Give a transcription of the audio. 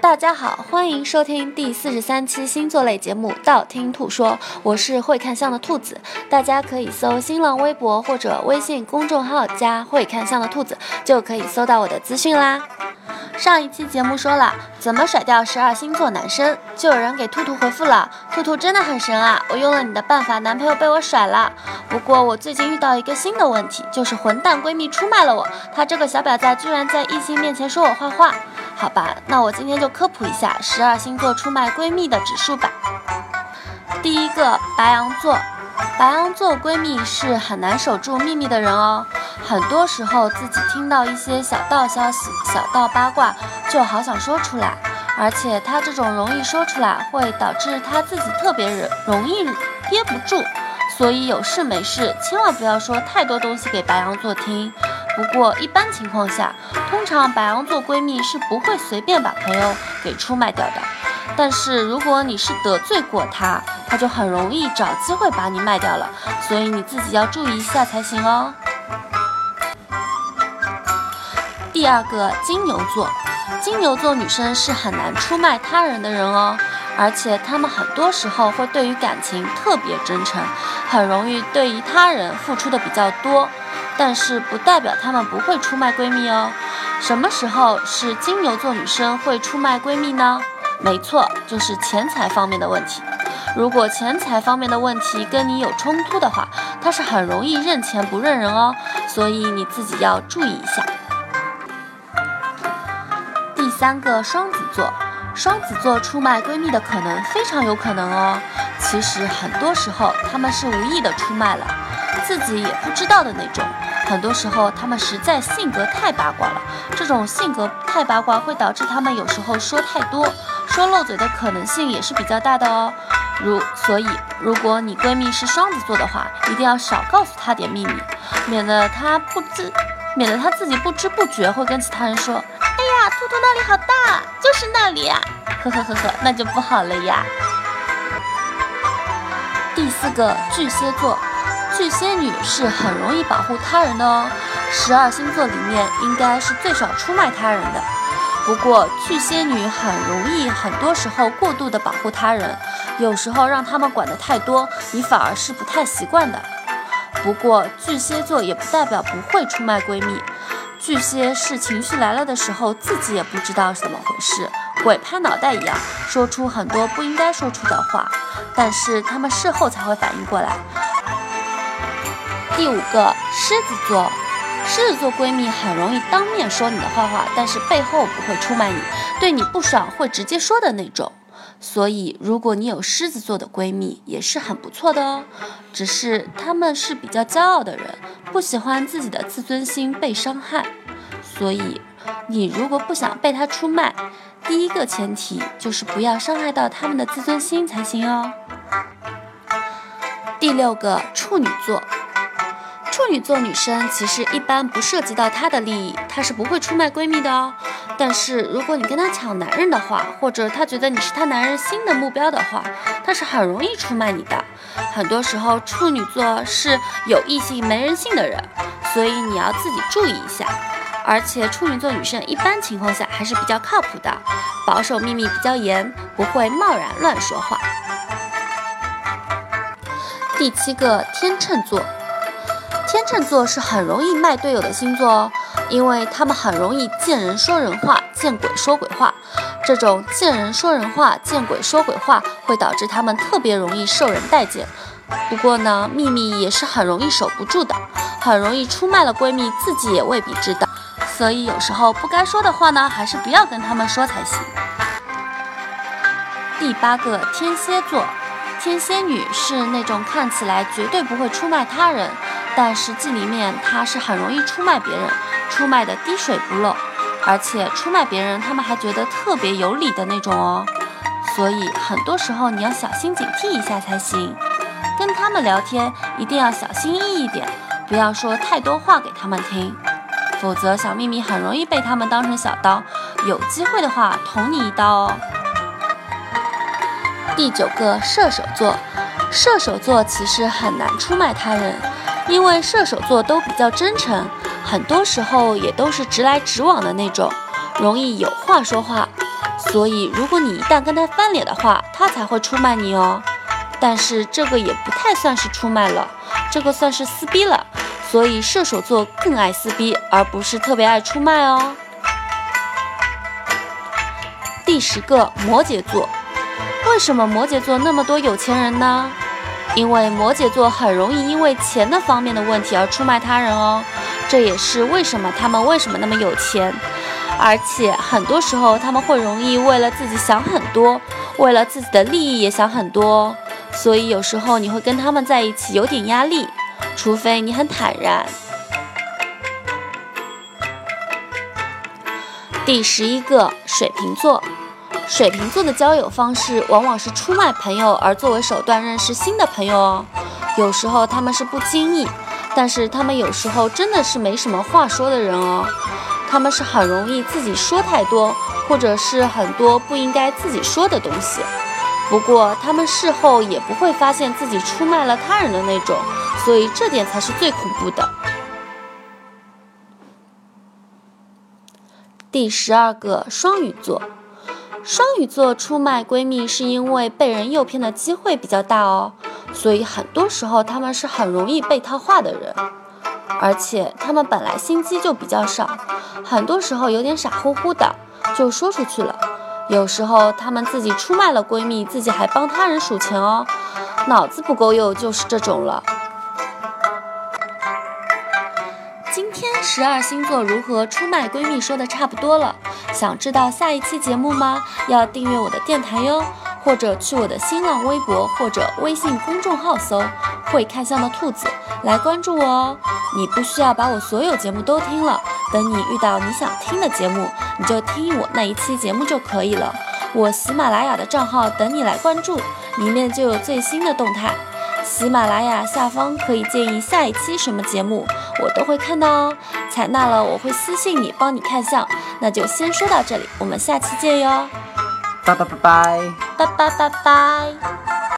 大家好，欢迎收听第四十三期星座类节目《道听途说》，我是会看相的兔子。大家可以搜新浪微博或者微信公众号加“会看相的兔子”，就可以搜到我的资讯啦。上一期节目说了怎么甩掉十二星座男生，就有人给兔兔回复了：“兔兔真的很神啊，我用了你的办法，男朋友被我甩了。不过我最近遇到一个新的问题，就是混蛋闺蜜出卖了我，她这个小婊子居然在异性面前说我坏话。好吧，那我今天就科普一下十二星座出卖闺蜜的指数吧。第一个，白羊座。白羊座闺蜜是很难守住秘密的人哦，很多时候自己听到一些小道消息、小道八卦，就好想说出来，而且她这种容易说出来，会导致她自己特别容易憋不住，所以有事没事千万不要说太多东西给白羊座听。不过一般情况下，通常白羊座闺蜜是不会随便把朋友给出卖掉的，但是如果你是得罪过她。她就很容易找机会把你卖掉了，所以你自己要注意一下才行哦。第二个金牛座，金牛座女生是很难出卖他人的人哦，而且她们很多时候会对于感情特别真诚，很容易对于他人付出的比较多，但是不代表她们不会出卖闺蜜哦。什么时候是金牛座女生会出卖闺蜜呢？没错，就是钱财方面的问题。如果钱财方面的问题跟你有冲突的话，他是很容易认钱不认人哦，所以你自己要注意一下。第三个双子座，双子座出卖闺蜜的可能非常有可能哦。其实很多时候他们是无意的出卖了，自己也不知道的那种。很多时候他们实在性格太八卦了，这种性格太八卦会导致他们有时候说太多，说漏嘴的可能性也是比较大的哦。如所以，如果你闺蜜是双子座的话，一定要少告诉她点秘密，免得她不知，免得她自己不知不觉会跟其他人说：“哎呀，兔兔那里好大，就是那里呀。”呵呵呵呵，那就不好了呀。第四个巨蟹座，巨蟹女是很容易保护他人的哦，十二星座里面应该是最少出卖他人的。不过巨蟹女很容易，很多时候过度的保护他人。有时候让他们管得太多，你反而是不太习惯的。不过巨蟹座也不代表不会出卖闺蜜，巨蟹是情绪来了的时候，自己也不知道是怎么回事，鬼拍脑袋一样，说出很多不应该说出的话，但是他们事后才会反应过来。第五个狮子座，狮子座闺蜜很容易当面说你的坏话，但是背后不会出卖你，对你不爽会直接说的那种。所以，如果你有狮子座的闺蜜，也是很不错的哦。只是她们是比较骄傲的人，不喜欢自己的自尊心被伤害。所以，你如果不想被她出卖，第一个前提就是不要伤害到她们的自尊心才行哦。第六个处女座。处女座女生其实一般不涉及到她的利益，她是不会出卖闺蜜的哦。但是如果你跟她抢男人的话，或者她觉得你是她男人新的目标的话，她是很容易出卖你的。很多时候处女座是有异性没人性的人，所以你要自己注意一下。而且处女座女生一般情况下还是比较靠谱的，保守秘密比较严，不会贸然乱说话。第七个天秤座。天秤座是很容易卖队友的星座哦，因为他们很容易见人说人话，见鬼说鬼话。这种见人说人话，见鬼说鬼话，会导致他们特别容易受人待见。不过呢，秘密也是很容易守不住的，很容易出卖了闺蜜，自己也未必知道。所以有时候不该说的话呢，还是不要跟他们说才行。第八个天蝎座，天蝎女是那种看起来绝对不会出卖他人。但实际里面，她是很容易出卖别人，出卖的滴水不漏，而且出卖别人，他们还觉得特别有理的那种哦。所以很多时候你要小心警惕一下才行。跟他们聊天一定要小心翼翼点，不要说太多话给他们听，否则小秘密很容易被他们当成小刀，有机会的话捅你一刀哦。第九个射手座，射手座其实很难出卖他人。因为射手座都比较真诚，很多时候也都是直来直往的那种，容易有话说话，所以如果你一旦跟他翻脸的话，他才会出卖你哦。但是这个也不太算是出卖了，这个算是撕逼了。所以射手座更爱撕逼，而不是特别爱出卖哦。第十个，摩羯座。为什么摩羯座那么多有钱人呢？因为摩羯座很容易因为钱的方面的问题而出卖他人哦。这也是为什么他们为什么那么有钱，而且很多时候他们会容易为了自己想很多，为了自己的利益也想很多。所以有时候你会跟他们在一起有点压力，除非你很坦然。第十一个，水瓶座。水瓶座的交友方式往往是出卖朋友，而作为手段认识新的朋友哦。有时候他们是不经意，但是他们有时候真的是没什么话说的人哦。他们是很容易自己说太多，或者是很多不应该自己说的东西。不过他们事后也不会发现自己出卖了他人的那种，所以这点才是最恐怖的。第十二个，双鱼座。双鱼座出卖闺蜜是因为被人诱骗的机会比较大哦，所以很多时候他们是很容易被套话的人，而且他们本来心机就比较少，很多时候有点傻乎乎的就说出去了。有时候他们自己出卖了闺蜜，自己还帮他人数钱哦，脑子不够用就是这种了。今天十二星座如何出卖闺蜜说的差不多了。想知道下一期节目吗？要订阅我的电台哟，或者去我的新浪微博或者微信公众号搜“会看相的兔子”来关注我哦。你不需要把我所有节目都听了，等你遇到你想听的节目，你就听我那一期节目就可以了。我喜马拉雅的账号等你来关注，里面就有最新的动态。喜马拉雅下方可以建议下一期什么节目，我都会看到哦。采纳了我会私信你，帮你看相。那就先说到这里，我们下期见哟。拜拜拜拜拜拜拜拜。